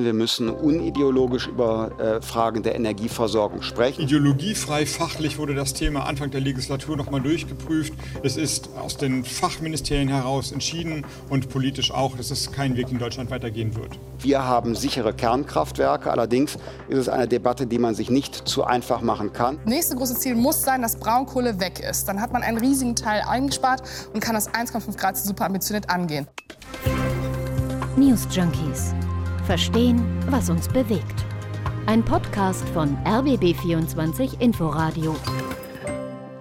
Wir müssen unideologisch über äh, Fragen der Energieversorgung sprechen. Ideologiefrei, fachlich wurde das Thema Anfang der Legislatur nochmal durchgeprüft. Es ist aus den Fachministerien heraus entschieden und politisch auch, dass es kein Weg in Deutschland weitergehen wird. Wir haben sichere Kernkraftwerke, allerdings ist es eine Debatte, die man sich nicht zu einfach machen kann. Nächste große Ziel muss sein, dass Braunkohle weg ist. Dann hat man einen riesigen Teil eingespart und kann das 1,5 Grad super ambitioniert angehen. News Junkies Verstehen, was uns bewegt. Ein Podcast von RBB24 Inforadio.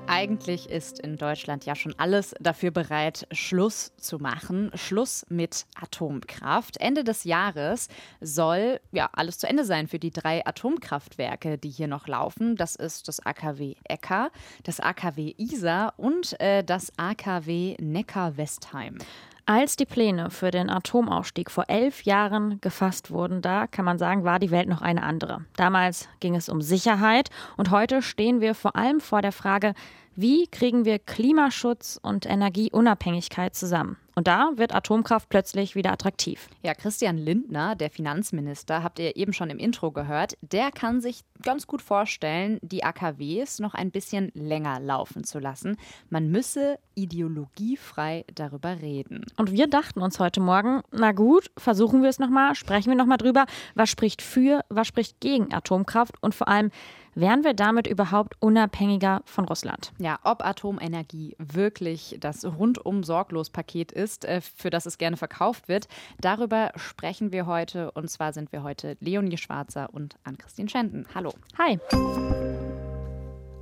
Eigentlich ist in Deutschland ja schon alles dafür bereit, Schluss zu machen. Schluss mit Atomkraft. Ende des Jahres soll ja alles zu Ende sein für die drei Atomkraftwerke, die hier noch laufen. Das ist das AKW Ecker, das AKW Isar und äh, das AKW Neckar-Westheim. Als die Pläne für den Atomausstieg vor elf Jahren gefasst wurden, da kann man sagen, war die Welt noch eine andere. Damals ging es um Sicherheit und heute stehen wir vor allem vor der Frage, wie kriegen wir Klimaschutz und Energieunabhängigkeit zusammen? Und da wird Atomkraft plötzlich wieder attraktiv. Ja, Christian Lindner, der Finanzminister, habt ihr eben schon im Intro gehört, der kann sich ganz gut vorstellen, die AKWs noch ein bisschen länger laufen zu lassen. Man müsse ideologiefrei darüber reden. Und wir dachten uns heute Morgen, na gut, versuchen wir es nochmal, sprechen wir nochmal drüber, was spricht für, was spricht gegen Atomkraft und vor allem, Wären wir damit überhaupt unabhängiger von Russland? Ja, ob Atomenergie wirklich das rundum sorglos Paket ist, äh, für das es gerne verkauft wird, darüber sprechen wir heute. Und zwar sind wir heute Leonie Schwarzer und Ann-Christine Schenten. Hallo. Hi.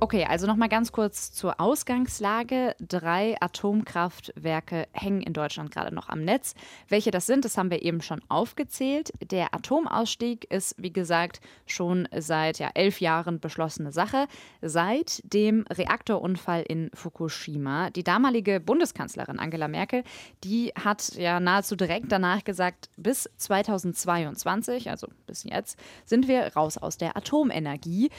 Okay, also nochmal ganz kurz zur Ausgangslage. Drei Atomkraftwerke hängen in Deutschland gerade noch am Netz. Welche das sind, das haben wir eben schon aufgezählt. Der Atomausstieg ist, wie gesagt, schon seit ja, elf Jahren beschlossene Sache. Seit dem Reaktorunfall in Fukushima. Die damalige Bundeskanzlerin Angela Merkel, die hat ja nahezu direkt danach gesagt, bis 2022, also bis jetzt, sind wir raus aus der Atomenergie.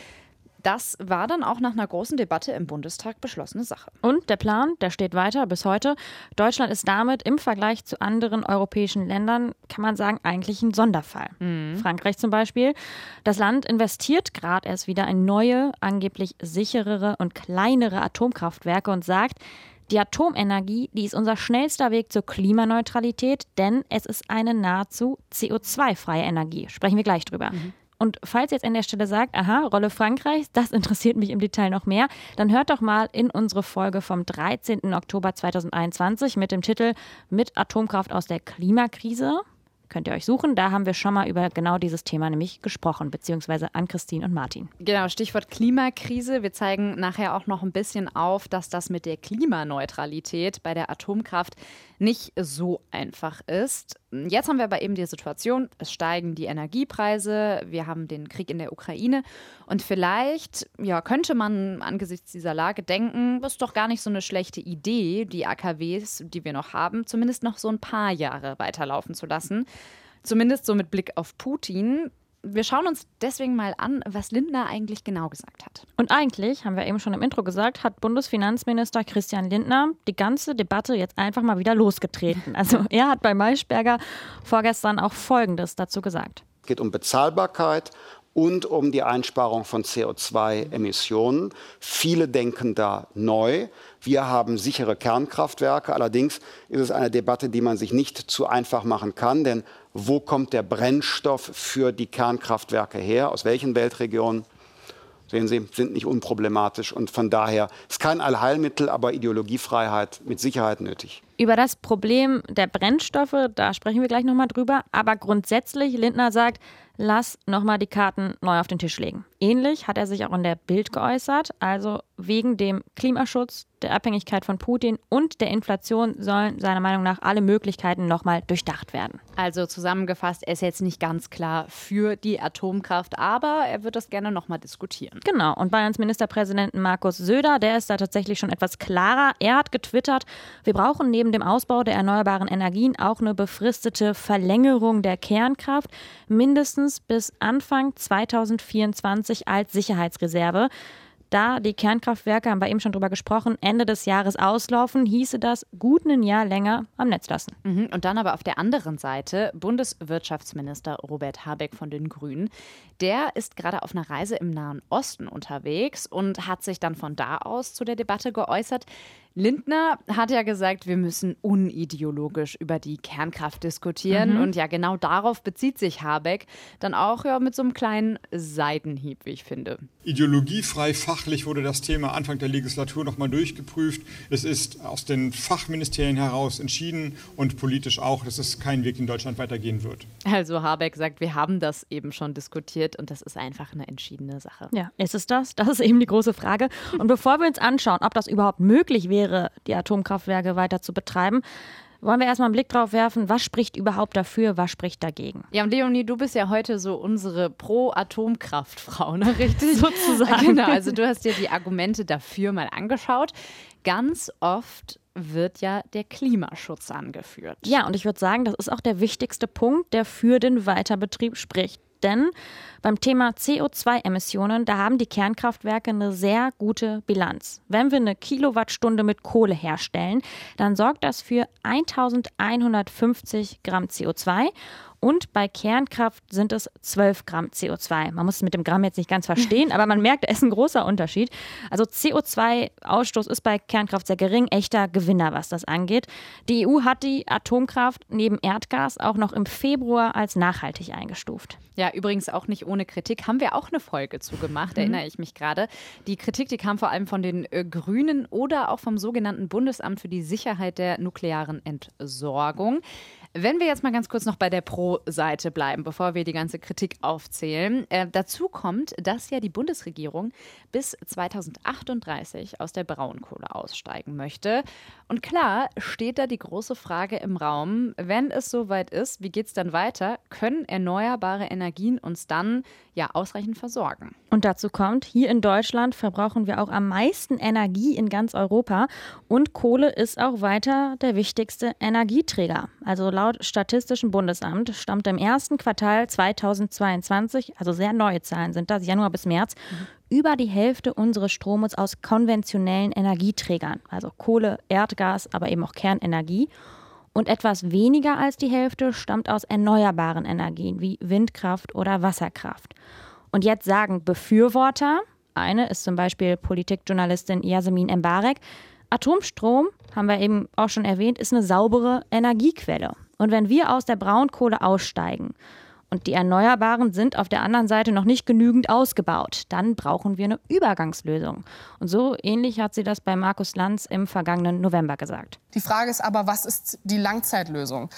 Das war dann auch nach einer großen Debatte im Bundestag beschlossene Sache. Und der Plan, der steht weiter bis heute. Deutschland ist damit im Vergleich zu anderen europäischen Ländern, kann man sagen, eigentlich ein Sonderfall. Mhm. Frankreich zum Beispiel. Das Land investiert gerade erst wieder in neue, angeblich sicherere und kleinere Atomkraftwerke und sagt, die Atomenergie, die ist unser schnellster Weg zur Klimaneutralität, denn es ist eine nahezu CO2-freie Energie. Sprechen wir gleich drüber. Mhm. Und falls jetzt an der Stelle sagt, aha, Rolle Frankreichs, das interessiert mich im Detail noch mehr, dann hört doch mal in unsere Folge vom 13. Oktober 2021 mit dem Titel Mit Atomkraft aus der Klimakrise könnt ihr euch suchen. Da haben wir schon mal über genau dieses Thema nämlich gesprochen, beziehungsweise an Christine und Martin. Genau, Stichwort Klimakrise. Wir zeigen nachher auch noch ein bisschen auf, dass das mit der Klimaneutralität bei der Atomkraft nicht so einfach ist. Jetzt haben wir aber eben die Situation, es steigen die Energiepreise, wir haben den Krieg in der Ukraine und vielleicht ja, könnte man angesichts dieser Lage denken, das ist doch gar nicht so eine schlechte Idee, die AKWs, die wir noch haben, zumindest noch so ein paar Jahre weiterlaufen zu lassen. Zumindest so mit Blick auf Putin. Wir schauen uns deswegen mal an, was Lindner eigentlich genau gesagt hat. Und eigentlich, haben wir eben schon im Intro gesagt, hat Bundesfinanzminister Christian Lindner die ganze Debatte jetzt einfach mal wieder losgetreten. Also er hat bei Maischberger vorgestern auch Folgendes dazu gesagt. Es geht um Bezahlbarkeit und um die Einsparung von CO2-Emissionen. Viele denken da neu. Wir haben sichere Kernkraftwerke. Allerdings ist es eine Debatte, die man sich nicht zu einfach machen kann, denn wo kommt der Brennstoff für die Kernkraftwerke her? Aus welchen Weltregionen? Sehen Sie, sind nicht unproblematisch und von daher ist kein Allheilmittel, aber Ideologiefreiheit mit Sicherheit nötig. Über das Problem der Brennstoffe, da sprechen wir gleich nochmal drüber. Aber grundsätzlich, Lindner sagt, lass nochmal die Karten neu auf den Tisch legen. Ähnlich hat er sich auch in der Bild geäußert. Also wegen dem Klimaschutz, der Abhängigkeit von Putin und der Inflation sollen seiner Meinung nach alle Möglichkeiten nochmal durchdacht werden. Also zusammengefasst, er ist jetzt nicht ganz klar für die Atomkraft, aber er wird das gerne nochmal diskutieren. Genau. Und Bayerns Ministerpräsidenten Markus Söder, der ist da tatsächlich schon etwas klarer. Er hat getwittert, wir brauchen neben dem Ausbau der erneuerbaren Energien auch eine befristete Verlängerung der Kernkraft, mindestens bis Anfang 2024 als Sicherheitsreserve. Da die Kernkraftwerke, haben wir eben schon drüber gesprochen, Ende des Jahres auslaufen, hieße das gut ein Jahr länger am Netz lassen. Mhm. Und dann aber auf der anderen Seite Bundeswirtschaftsminister Robert Habeck von den Grünen. Der ist gerade auf einer Reise im Nahen Osten unterwegs und hat sich dann von da aus zu der Debatte geäußert. Lindner hat ja gesagt, wir müssen unideologisch über die Kernkraft diskutieren. Mhm. Und ja, genau darauf bezieht sich Habeck dann auch ja, mit so einem kleinen Seitenhieb, wie ich finde. Ideologiefrei fachlich wurde das Thema Anfang der Legislatur nochmal durchgeprüft. Es ist aus den Fachministerien heraus entschieden und politisch auch, dass es keinen Weg in Deutschland weitergehen wird. Also Habeck sagt, wir haben das eben schon diskutiert und das ist einfach eine entschiedene Sache. Ja, ist es das? Das ist eben die große Frage. Und bevor wir uns anschauen, ob das überhaupt möglich wäre, die Atomkraftwerke weiter zu betreiben, wollen wir erstmal einen Blick drauf werfen, was spricht überhaupt dafür, was spricht dagegen? Ja, und Leonie, du bist ja heute so unsere Pro-Atomkraftfrau, ne? Richtig? Sozusagen. Genau, also du hast dir die Argumente dafür mal angeschaut. Ganz oft wird ja der Klimaschutz angeführt. Ja, und ich würde sagen, das ist auch der wichtigste Punkt, der für den Weiterbetrieb spricht. Denn beim Thema CO2-Emissionen, da haben die Kernkraftwerke eine sehr gute Bilanz. Wenn wir eine Kilowattstunde mit Kohle herstellen, dann sorgt das für 1150 Gramm CO2 und bei Kernkraft sind es 12 Gramm CO2. Man muss es mit dem Gramm jetzt nicht ganz verstehen, aber man merkt, es ist ein großer Unterschied. Also CO2-Ausstoß ist bei Kernkraft sehr gering, echter Gewinner, was das angeht. Die EU hat die Atomkraft neben Erdgas auch noch im Februar als nachhaltig eingestuft. Ja, übrigens auch nicht ohne Kritik. Haben wir auch eine Folge zugemacht, mhm. erinnere ich mich gerade. Die Kritik, die kam vor allem von den äh, Grünen oder auch vom sogenannten Bundesamt für die Sicherheit der nuklearen Entsorgung. Wenn wir jetzt mal ganz kurz noch bei der Pro-Seite bleiben, bevor wir die ganze Kritik aufzählen. Äh, dazu kommt, dass ja die Bundesregierung bis 2038 aus der Braunkohle aussteigen möchte. Und klar steht da die große Frage im Raum, wenn es soweit ist, wie geht es dann weiter? Können erneuerbare Energien uns dann ja ausreichend versorgen? Und dazu kommt, hier in Deutschland verbrauchen wir auch am meisten Energie in ganz Europa und Kohle ist auch weiter der wichtigste Energieträger. Also laut laut Statistischem Bundesamt stammt im ersten Quartal 2022, also sehr neue Zahlen sind das, Januar bis März, mhm. über die Hälfte unseres Stromes aus konventionellen Energieträgern, also Kohle, Erdgas, aber eben auch Kernenergie. Und etwas weniger als die Hälfte stammt aus erneuerbaren Energien wie Windkraft oder Wasserkraft. Und jetzt sagen Befürworter, eine ist zum Beispiel Politikjournalistin Yasemin Embarek, Atomstrom, haben wir eben auch schon erwähnt, ist eine saubere Energiequelle. Und wenn wir aus der Braunkohle aussteigen und die Erneuerbaren sind auf der anderen Seite noch nicht genügend ausgebaut, dann brauchen wir eine Übergangslösung. Und so ähnlich hat sie das bei Markus Lanz im vergangenen November gesagt. Die Frage ist aber, was ist die Langzeitlösung?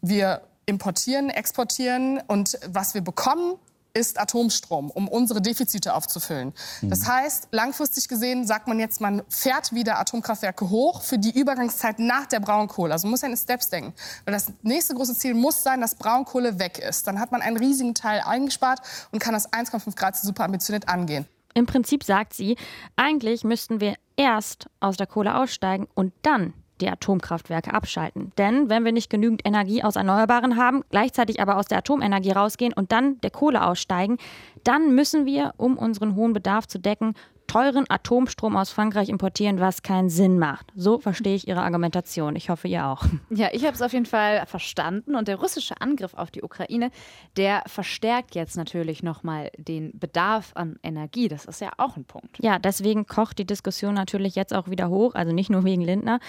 Wir importieren, exportieren und was wir bekommen, ist Atomstrom, um unsere Defizite aufzufüllen. Mhm. Das heißt, langfristig gesehen sagt man jetzt, man fährt wieder Atomkraftwerke hoch für die Übergangszeit nach der Braunkohle. Also man muss ja in Steps denken. Weil das nächste große Ziel muss sein, dass Braunkohle weg ist. Dann hat man einen riesigen Teil eingespart und kann das 1,5 Grad super ambitioniert angehen. Im Prinzip sagt sie, eigentlich müssten wir erst aus der Kohle aussteigen und dann die Atomkraftwerke abschalten. Denn wenn wir nicht genügend Energie aus Erneuerbaren haben, gleichzeitig aber aus der Atomenergie rausgehen und dann der Kohle aussteigen, dann müssen wir, um unseren hohen Bedarf zu decken, teuren Atomstrom aus Frankreich importieren, was keinen Sinn macht. So verstehe ich Ihre Argumentation. Ich hoffe, ihr auch. Ja, ich habe es auf jeden Fall verstanden. Und der russische Angriff auf die Ukraine, der verstärkt jetzt natürlich nochmal den Bedarf an Energie. Das ist ja auch ein Punkt. Ja, deswegen kocht die Diskussion natürlich jetzt auch wieder hoch. Also nicht nur wegen Lindner.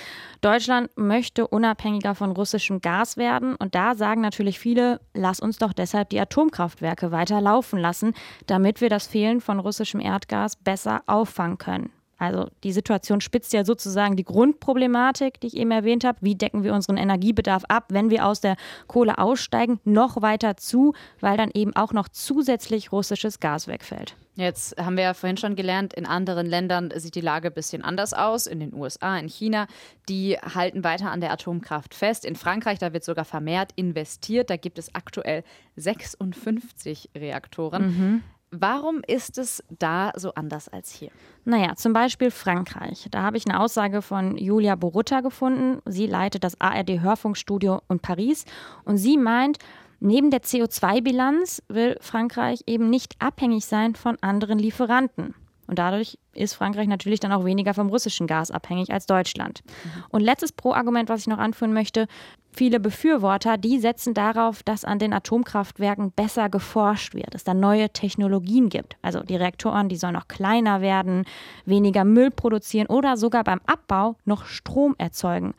Deutschland möchte unabhängiger von russischem Gas werden. Und da sagen natürlich viele, lass uns doch deshalb die Atomkraftwerke weiter laufen lassen, damit wir das Fehlen von russischem Erdgas besser auffangen können. Also die Situation spitzt ja sozusagen die Grundproblematik, die ich eben erwähnt habe. Wie decken wir unseren Energiebedarf ab, wenn wir aus der Kohle aussteigen, noch weiter zu, weil dann eben auch noch zusätzlich russisches Gas wegfällt. Jetzt haben wir ja vorhin schon gelernt, in anderen Ländern sieht die Lage ein bisschen anders aus. In den USA, in China, die halten weiter an der Atomkraft fest. In Frankreich, da wird sogar vermehrt investiert. Da gibt es aktuell 56 Reaktoren. Mhm. Warum ist es da so anders als hier? Naja, zum Beispiel Frankreich. Da habe ich eine Aussage von Julia Borutta gefunden. Sie leitet das ARD-Hörfunkstudio in Paris und sie meint, neben der CO2-Bilanz will Frankreich eben nicht abhängig sein von anderen Lieferanten. Und dadurch ist Frankreich natürlich dann auch weniger vom russischen Gas abhängig als Deutschland. Und letztes Pro-Argument, was ich noch anführen möchte, viele Befürworter, die setzen darauf, dass an den Atomkraftwerken besser geforscht wird, es da neue Technologien gibt. Also die Reaktoren, die sollen noch kleiner werden, weniger Müll produzieren oder sogar beim Abbau noch Strom erzeugen.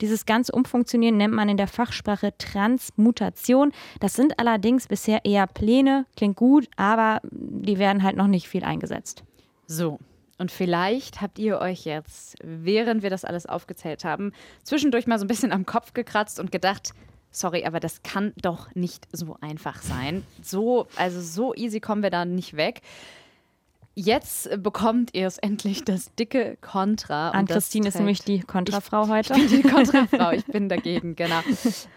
Dieses ganze Umfunktionieren nennt man in der Fachsprache Transmutation. Das sind allerdings bisher eher Pläne, klingt gut, aber die werden halt noch nicht viel eingesetzt. So, und vielleicht habt ihr euch jetzt, während wir das alles aufgezählt haben, zwischendurch mal so ein bisschen am Kopf gekratzt und gedacht, sorry, aber das kann doch nicht so einfach sein. So, also so easy kommen wir da nicht weg. Jetzt bekommt ihr es endlich das dicke Kontra. An Christine ist nämlich die Kontrafrau heute. Ich bin die Kontrafrau, ich bin dagegen, genau.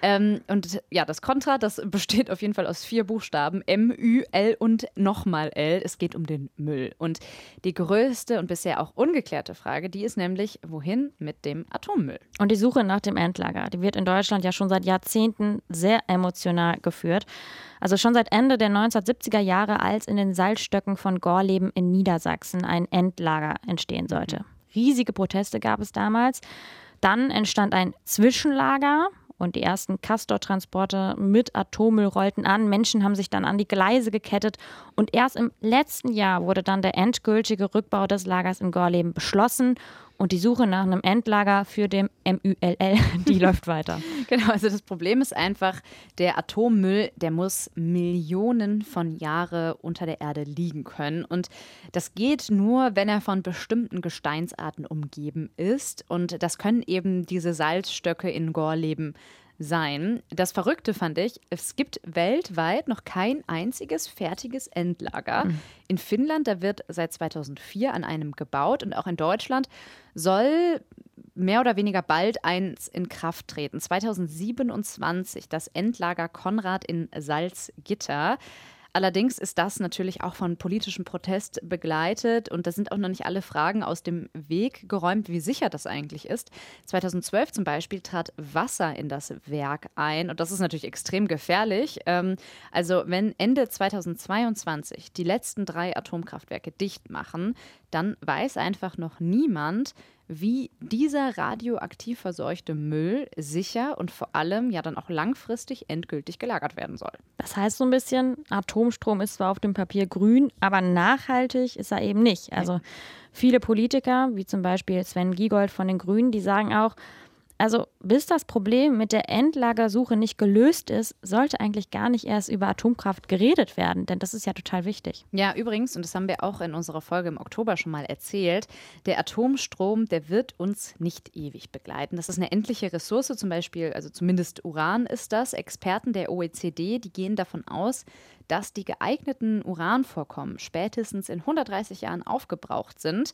ähm, und ja, das Kontra, das besteht auf jeden Fall aus vier Buchstaben: M, Ü, L und nochmal L. Es geht um den Müll. Und die größte und bisher auch ungeklärte Frage, die ist nämlich, wohin mit dem Atommüll? Und die Suche nach dem Endlager, die wird in Deutschland ja schon seit Jahrzehnten sehr emotional geführt. Also schon seit Ende der 1970er Jahre, als in den Salzstöcken von Gorleben in Niedersachsen ein Endlager entstehen sollte. Riesige Proteste gab es damals. Dann entstand ein Zwischenlager und die ersten Castor-Transporte mit Atommüll rollten an. Menschen haben sich dann an die Gleise gekettet und erst im letzten Jahr wurde dann der endgültige Rückbau des Lagers in Gorleben beschlossen und die Suche nach einem Endlager für den MÜLL, die läuft weiter. Genau, also das Problem ist einfach, der Atommüll, der muss Millionen von Jahre unter der Erde liegen können. Und das geht nur, wenn er von bestimmten Gesteinsarten umgeben ist. Und das können eben diese Salzstöcke in Gorleben sein. Das Verrückte fand ich, es gibt weltweit noch kein einziges fertiges Endlager. Mhm. In Finnland, da wird seit 2004 an einem gebaut und auch in Deutschland soll mehr oder weniger bald eins in Kraft treten. 2027 das Endlager Konrad in Salzgitter. Allerdings ist das natürlich auch von politischem Protest begleitet und da sind auch noch nicht alle Fragen aus dem Weg geräumt, wie sicher das eigentlich ist. 2012 zum Beispiel trat Wasser in das Werk ein und das ist natürlich extrem gefährlich. Ähm, also wenn Ende 2022 die letzten drei Atomkraftwerke dicht machen, dann weiß einfach noch niemand, wie dieser radioaktiv verseuchte Müll sicher und vor allem ja dann auch langfristig endgültig gelagert werden soll. Das heißt so ein bisschen, Atomstrom ist zwar auf dem Papier grün, aber nachhaltig ist er eben nicht. Also viele Politiker, wie zum Beispiel Sven Giegold von den Grünen, die sagen auch, also bis das Problem mit der Endlagersuche nicht gelöst ist, sollte eigentlich gar nicht erst über Atomkraft geredet werden, denn das ist ja total wichtig. Ja, übrigens, und das haben wir auch in unserer Folge im Oktober schon mal erzählt, der Atomstrom, der wird uns nicht ewig begleiten. Das ist eine endliche Ressource, zum Beispiel, also zumindest Uran ist das. Experten der OECD, die gehen davon aus, dass die geeigneten Uranvorkommen spätestens in 130 Jahren aufgebraucht sind.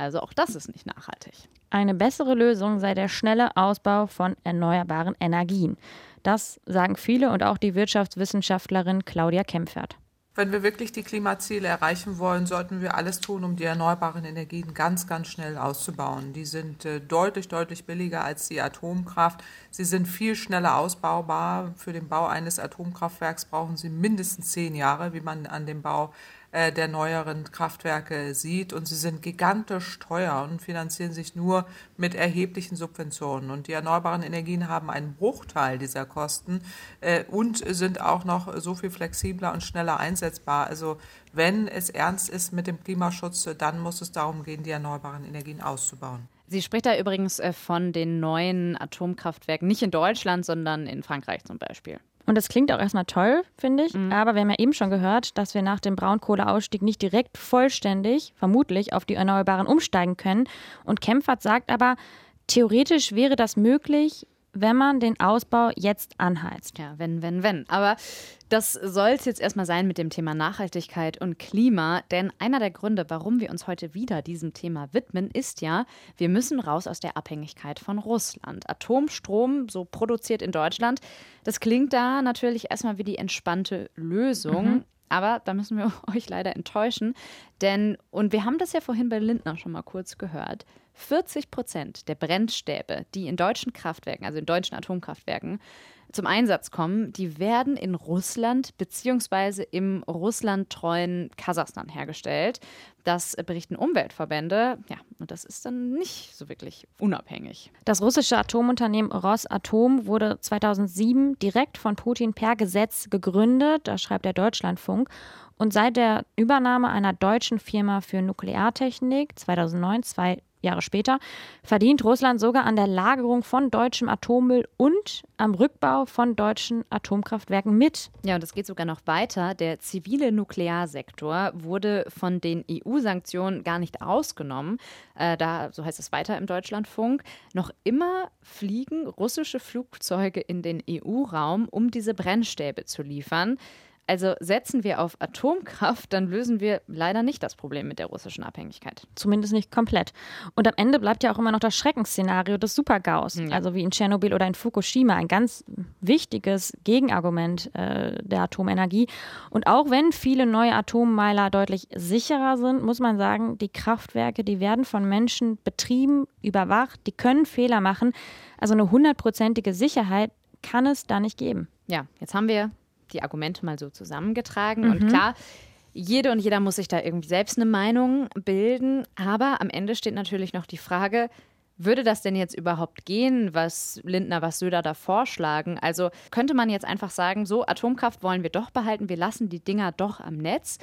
Also auch das ist nicht nachhaltig. Eine bessere Lösung sei der schnelle Ausbau von erneuerbaren Energien. Das sagen viele und auch die Wirtschaftswissenschaftlerin Claudia Kempfert. Wenn wir wirklich die Klimaziele erreichen wollen, sollten wir alles tun, um die erneuerbaren Energien ganz, ganz schnell auszubauen. Die sind äh, deutlich, deutlich billiger als die Atomkraft. Sie sind viel schneller ausbaubar. Für den Bau eines Atomkraftwerks brauchen Sie mindestens zehn Jahre, wie man an dem Bau äh, der neueren Kraftwerke sieht. Und sie sind gigantisch teuer und finanzieren sich nur mit erheblichen Subventionen. Und die erneuerbaren Energien haben einen Bruchteil dieser Kosten äh, und sind auch noch so viel flexibler und schneller einsetzbar. Also wenn es ernst ist mit dem Klimaschutz, dann muss es darum gehen, die erneuerbaren Energien auszubauen. Sie spricht da übrigens äh, von den neuen Atomkraftwerken, nicht in Deutschland, sondern in Frankreich zum Beispiel. Und das klingt auch erstmal toll, finde ich. Mhm. Aber wir haben ja eben schon gehört, dass wir nach dem Braunkohleausstieg nicht direkt vollständig, vermutlich, auf die Erneuerbaren umsteigen können. Und Kempfert sagt aber, theoretisch wäre das möglich, wenn man den Ausbau jetzt anheizt. Ja, wenn, wenn, wenn. Aber das soll es jetzt erstmal sein mit dem Thema Nachhaltigkeit und Klima. Denn einer der Gründe, warum wir uns heute wieder diesem Thema widmen, ist ja, wir müssen raus aus der Abhängigkeit von Russland. Atomstrom, so produziert in Deutschland, das klingt da natürlich erstmal wie die entspannte Lösung. Mhm. Aber da müssen wir euch leider enttäuschen. Denn, und wir haben das ja vorhin bei Lindner schon mal kurz gehört, 40 Prozent der Brennstäbe, die in deutschen Kraftwerken, also in deutschen Atomkraftwerken, zum Einsatz kommen, die werden in Russland bzw. im russlandtreuen Kasachstan hergestellt. Das berichten Umweltverbände. Ja, und das ist dann nicht so wirklich unabhängig. Das russische Atomunternehmen Rosatom wurde 2007 direkt von Putin per Gesetz gegründet. Da schreibt der Deutschlandfunk. Und seit der Übernahme einer deutschen Firma für Nukleartechnik 2009, zwei Jahre später, verdient Russland sogar an der Lagerung von deutschem Atommüll und am Rückbau von deutschen Atomkraftwerken mit. Ja, und es geht sogar noch weiter. Der zivile Nuklearsektor wurde von den EU-Sanktionen gar nicht ausgenommen. Äh, da, so heißt es weiter im Deutschlandfunk. Noch immer fliegen russische Flugzeuge in den EU-Raum, um diese Brennstäbe zu liefern. Also setzen wir auf Atomkraft, dann lösen wir leider nicht das Problem mit der russischen Abhängigkeit. Zumindest nicht komplett. Und am Ende bleibt ja auch immer noch das Schreckensszenario des Supergaus, ja. also wie in Tschernobyl oder in Fukushima, ein ganz wichtiges Gegenargument äh, der Atomenergie. Und auch wenn viele neue Atommeiler deutlich sicherer sind, muss man sagen, die Kraftwerke, die werden von Menschen betrieben, überwacht, die können Fehler machen. Also eine hundertprozentige Sicherheit kann es da nicht geben. Ja, jetzt haben wir die Argumente mal so zusammengetragen. Mhm. Und klar, jede und jeder muss sich da irgendwie selbst eine Meinung bilden. Aber am Ende steht natürlich noch die Frage, würde das denn jetzt überhaupt gehen, was Lindner, was Söder da vorschlagen? Also könnte man jetzt einfach sagen, so Atomkraft wollen wir doch behalten, wir lassen die Dinger doch am Netz.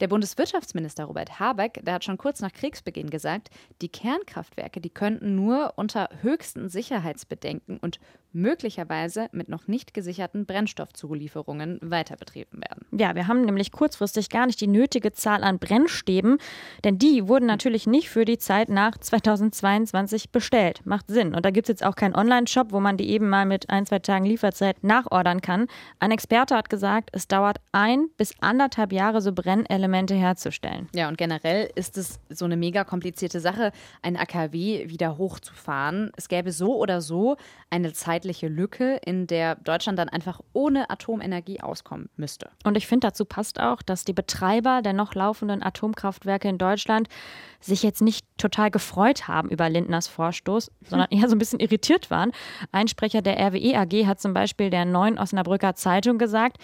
Der Bundeswirtschaftsminister Robert Habeck, der hat schon kurz nach Kriegsbeginn gesagt, die Kernkraftwerke, die könnten nur unter höchsten Sicherheitsbedenken und möglicherweise mit noch nicht gesicherten Brennstoffzulieferungen weiterbetrieben werden. Ja, wir haben nämlich kurzfristig gar nicht die nötige Zahl an Brennstäben, denn die wurden natürlich nicht für die Zeit nach 2022 bestellt. Macht Sinn. Und da gibt es jetzt auch keinen Online-Shop, wo man die eben mal mit ein, zwei Tagen Lieferzeit nachordern kann. Ein Experte hat gesagt, es dauert ein bis anderthalb Jahre, so Brennelemente herzustellen. Ja, und generell ist es so eine mega komplizierte Sache, ein AKW wieder hochzufahren. Es gäbe so oder so eine Zeit, zeitliche Lücke, in der Deutschland dann einfach ohne Atomenergie auskommen müsste. Und ich finde, dazu passt auch, dass die Betreiber der noch laufenden Atomkraftwerke in Deutschland sich jetzt nicht total gefreut haben über Lindners Vorstoß, sondern eher so ein bisschen irritiert waren. Ein Sprecher der RWE AG hat zum Beispiel der Neuen Osnabrücker Zeitung gesagt,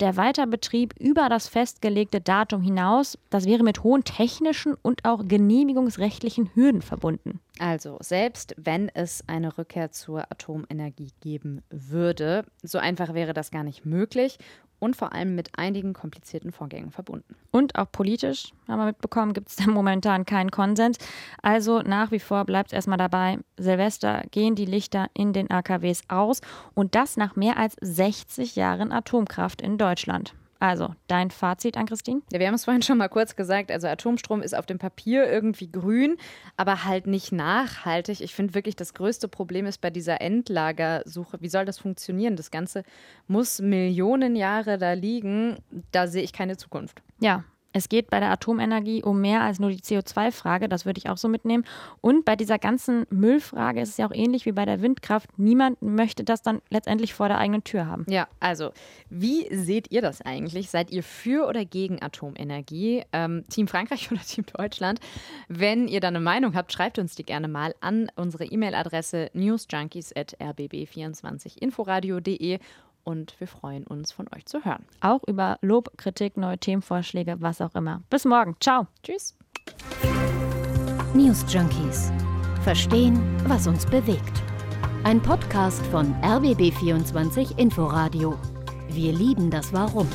der Weiterbetrieb über das festgelegte Datum hinaus, das wäre mit hohen technischen und auch genehmigungsrechtlichen Hürden verbunden. Also, selbst wenn es eine Rückkehr zur Atomenergie geben würde, so einfach wäre das gar nicht möglich und vor allem mit einigen komplizierten Vorgängen verbunden. Und auch politisch, haben wir mitbekommen, gibt es da momentan keinen Konsens. Also nach wie vor bleibt es erstmal dabei, Silvester gehen die Lichter in den AKWs aus und das nach mehr als 60 Jahren Atomkraft in Deutschland. Also, dein Fazit an Christine? Ja, wir haben es vorhin schon mal kurz gesagt. Also, Atomstrom ist auf dem Papier irgendwie grün, aber halt nicht nachhaltig. Ich finde wirklich, das größte Problem ist bei dieser Endlagersuche. Wie soll das funktionieren? Das Ganze muss Millionen Jahre da liegen. Da sehe ich keine Zukunft. Ja, es geht bei der Atomenergie um mehr als nur die CO2-Frage, das würde ich auch so mitnehmen. Und bei dieser ganzen Müllfrage ist es ja auch ähnlich wie bei der Windkraft. Niemand möchte das dann letztendlich vor der eigenen Tür haben. Ja, also wie seht ihr das eigentlich? Seid ihr für oder gegen Atomenergie? Ähm, Team Frankreich oder Team Deutschland? Wenn ihr da eine Meinung habt, schreibt uns die gerne mal an unsere E-Mail-Adresse newsjunkies.rbb24inforadio.de und wir freuen uns, von euch zu hören. Auch über Lob, Kritik, neue Themenvorschläge, was auch immer. Bis morgen. Ciao. Tschüss. News Junkies. Verstehen, was uns bewegt. Ein Podcast von RBB24 Inforadio. Wir lieben das Warum.